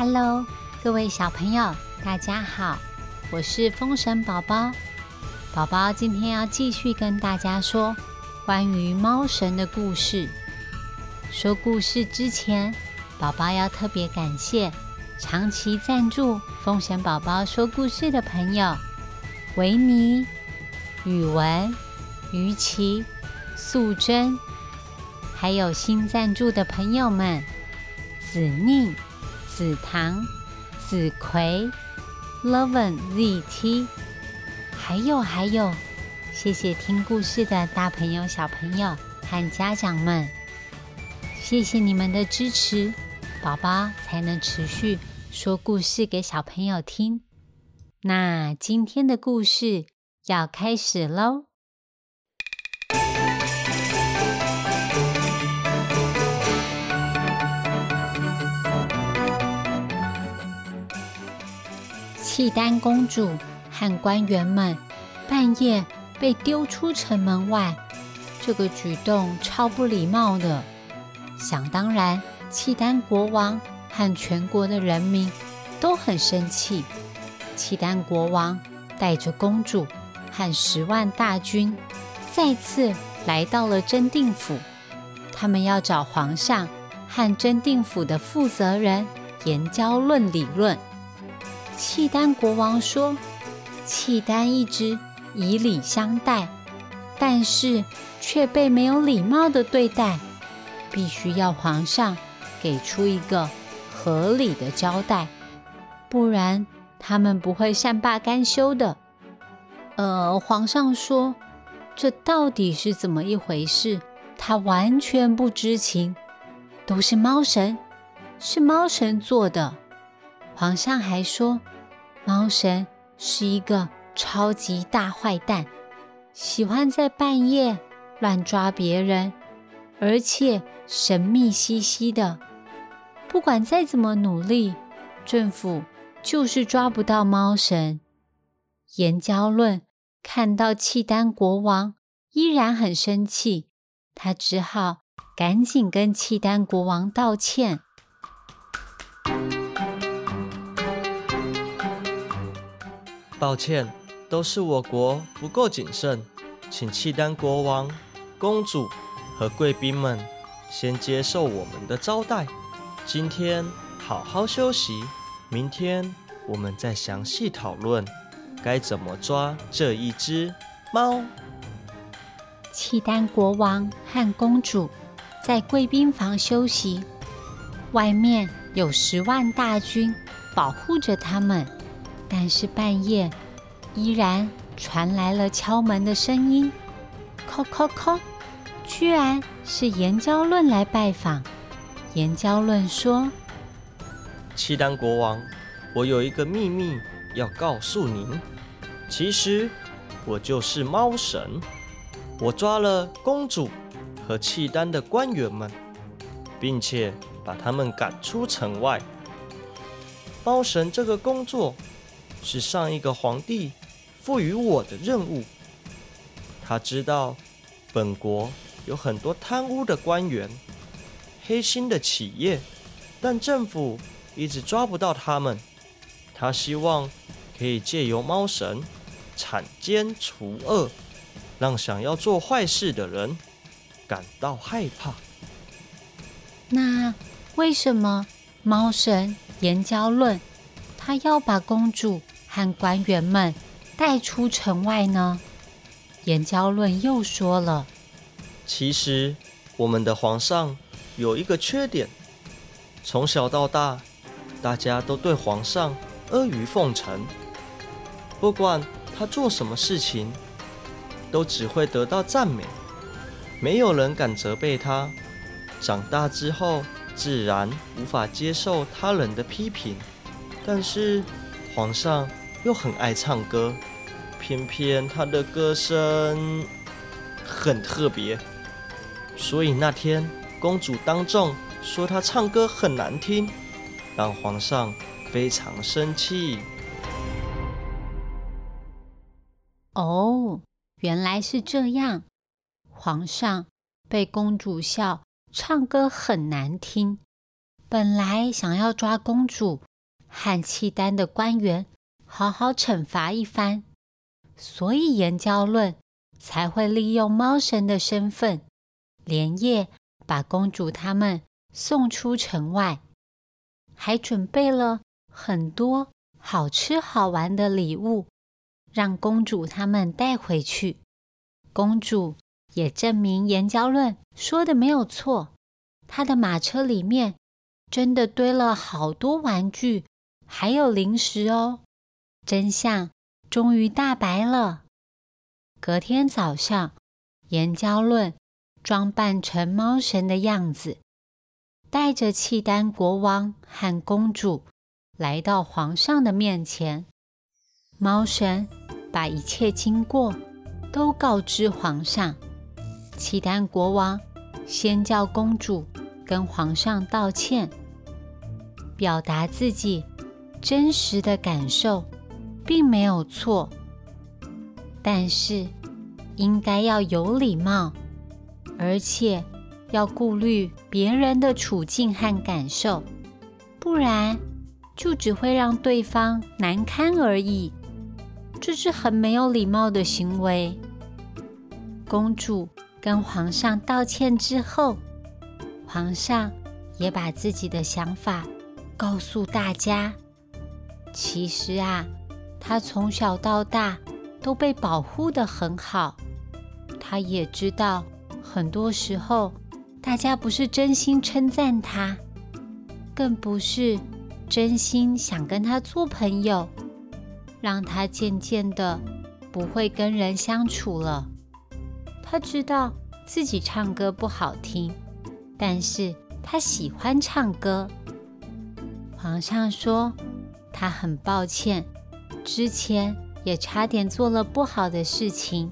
Hello，各位小朋友，大家好，我是风神宝宝。宝宝今天要继续跟大家说关于猫神的故事。说故事之前，宝宝要特别感谢长期赞助风神宝宝说故事的朋友：维尼、宇文、于琪、素贞，还有新赞助的朋友们子宁。紫糖、紫葵、Loven ZT，还有还有，谢谢听故事的大朋友、小朋友和家长们，谢谢你们的支持，宝宝才能持续说故事给小朋友听。那今天的故事要开始喽。契丹公主和官员们半夜被丢出城门外，这个举动超不礼貌的。想当然，契丹国王和全国的人民都很生气。契丹国王带着公主和十万大军，再次来到了真定府。他们要找皇上和真定府的负责人言交论理论。契丹国王说：“契丹一直以礼相待，但是却被没有礼貌的对待，必须要皇上给出一个合理的交代，不然他们不会善罢甘休的。”呃，皇上说：“这到底是怎么一回事？他完全不知情，都是猫神，是猫神做的。”皇上还说。猫神是一个超级大坏蛋，喜欢在半夜乱抓别人，而且神秘兮兮的。不管再怎么努力，政府就是抓不到猫神。岩礁论看到契丹国王依然很生气，他只好赶紧跟契丹国王道歉。抱歉，都是我国不够谨慎，请契丹国王、公主和贵宾们先接受我们的招待。今天好好休息，明天我们再详细讨论该怎么抓这一只猫。契丹国王和公主在贵宾房休息，外面有十万大军保护着他们。但是半夜依然传来了敲门的声音，叩叩叩，居然是岩礁论来拜访。岩礁论说：“契丹国王，我有一个秘密要告诉您。其实我就是猫神，我抓了公主和契丹的官员们，并且把他们赶出城外。猫神这个工作。”是上一个皇帝赋予我的任务。他知道本国有很多贪污的官员、黑心的企业，但政府一直抓不到他们。他希望可以借由猫神铲奸除恶，让想要做坏事的人感到害怕。那为什么猫神言交论他要把公主？和官员们带出城外呢？岩礁论又说了：“其实我们的皇上有一个缺点，从小到大，大家都对皇上阿谀奉承，不管他做什么事情，都只会得到赞美，没有人敢责备他。长大之后，自然无法接受他人的批评，但是皇上。”又很爱唱歌，偏偏他的歌声很特别，所以那天公主当众说他唱歌很难听，让皇上非常生气。哦，原来是这样，皇上被公主笑唱歌很难听，本来想要抓公主和契丹的官员好好惩罚一番，所以岩礁论才会利用猫神的身份，连夜把公主他们送出城外，还准备了很多好吃好玩的礼物，让公主他们带回去。公主也证明岩礁论说的没有错，她的马车里面真的堆了好多玩具。还有零食哦，真相终于大白了。隔天早上，岩礁论装扮成猫神的样子，带着契丹国王和公主来到皇上的面前。猫神把一切经过都告知皇上。契丹国王先叫公主跟皇上道歉，表达自己。真实的感受并没有错，但是应该要有礼貌，而且要顾虑别人的处境和感受，不然就只会让对方难堪而已。这是很没有礼貌的行为。公主跟皇上道歉之后，皇上也把自己的想法告诉大家。其实啊，他从小到大都被保护的很好。他也知道，很多时候大家不是真心称赞他，更不是真心想跟他做朋友，让他渐渐的不会跟人相处了。他知道自己唱歌不好听，但是他喜欢唱歌。皇上说。他很抱歉，之前也差点做了不好的事情，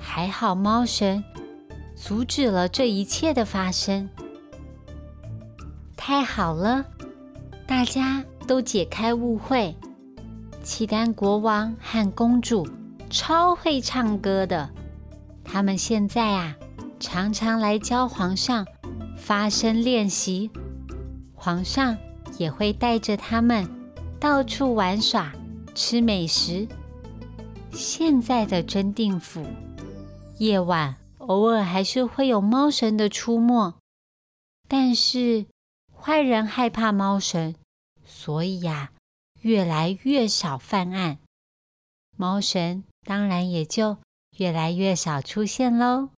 还好猫神阻止了这一切的发生。太好了，大家都解开误会。契丹国王和公主超会唱歌的，他们现在啊常常来教皇上发声练习，皇上也会带着他们。到处玩耍，吃美食。现在的真定府，夜晚偶尔还是会有猫神的出没，但是坏人害怕猫神，所以呀，越来越少犯案，猫神当然也就越来越少出现喽。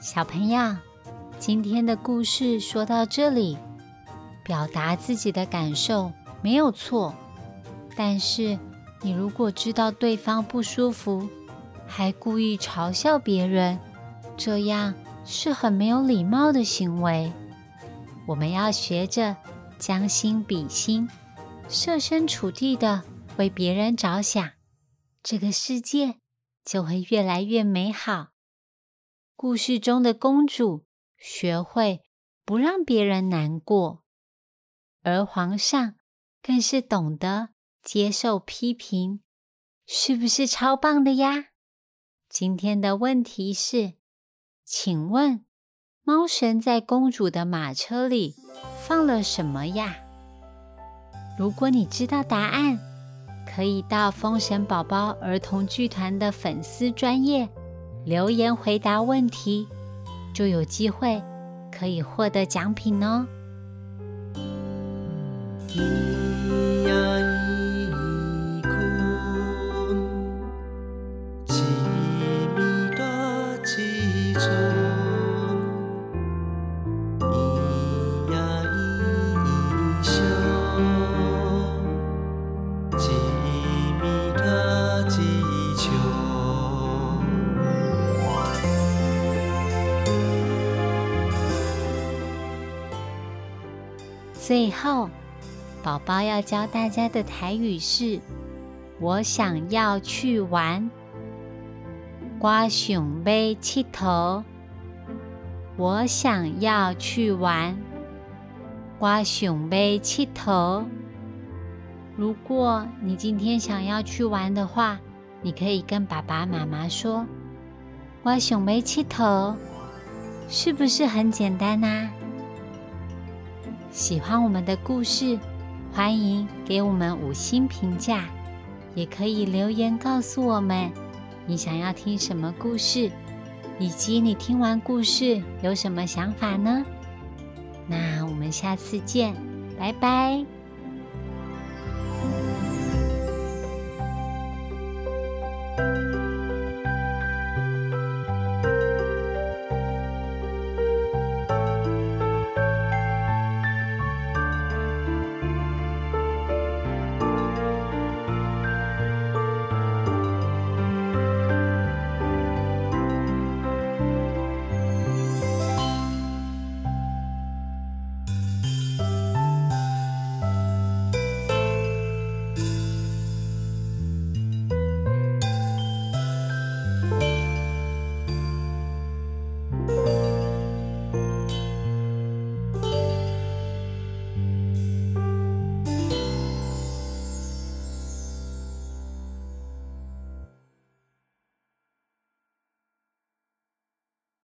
小朋友，今天的故事说到这里，表达自己的感受没有错，但是你如果知道对方不舒服，还故意嘲笑别人，这样是很没有礼貌的行为。我们要学着将心比心，设身处地的为别人着想，这个世界就会越来越美好。故事中的公主学会不让别人难过，而皇上更是懂得接受批评，是不是超棒的呀？今天的问题是，请问猫神在公主的马车里放了什么呀？如果你知道答案，可以到风神宝宝儿童剧团的粉丝专业。留言回答问题，就有机会可以获得奖品哦。最后，宝宝要教大家的台语是我想要去玩。我想要佚佗。我想要去玩。我想要佚佗。如果你今天想要去玩的话，你可以跟爸爸妈妈说：“我想要佚佗。”是不是很简单呢？喜欢我们的故事，欢迎给我们五星评价，也可以留言告诉我们你想要听什么故事，以及你听完故事有什么想法呢？那我们下次见，拜拜。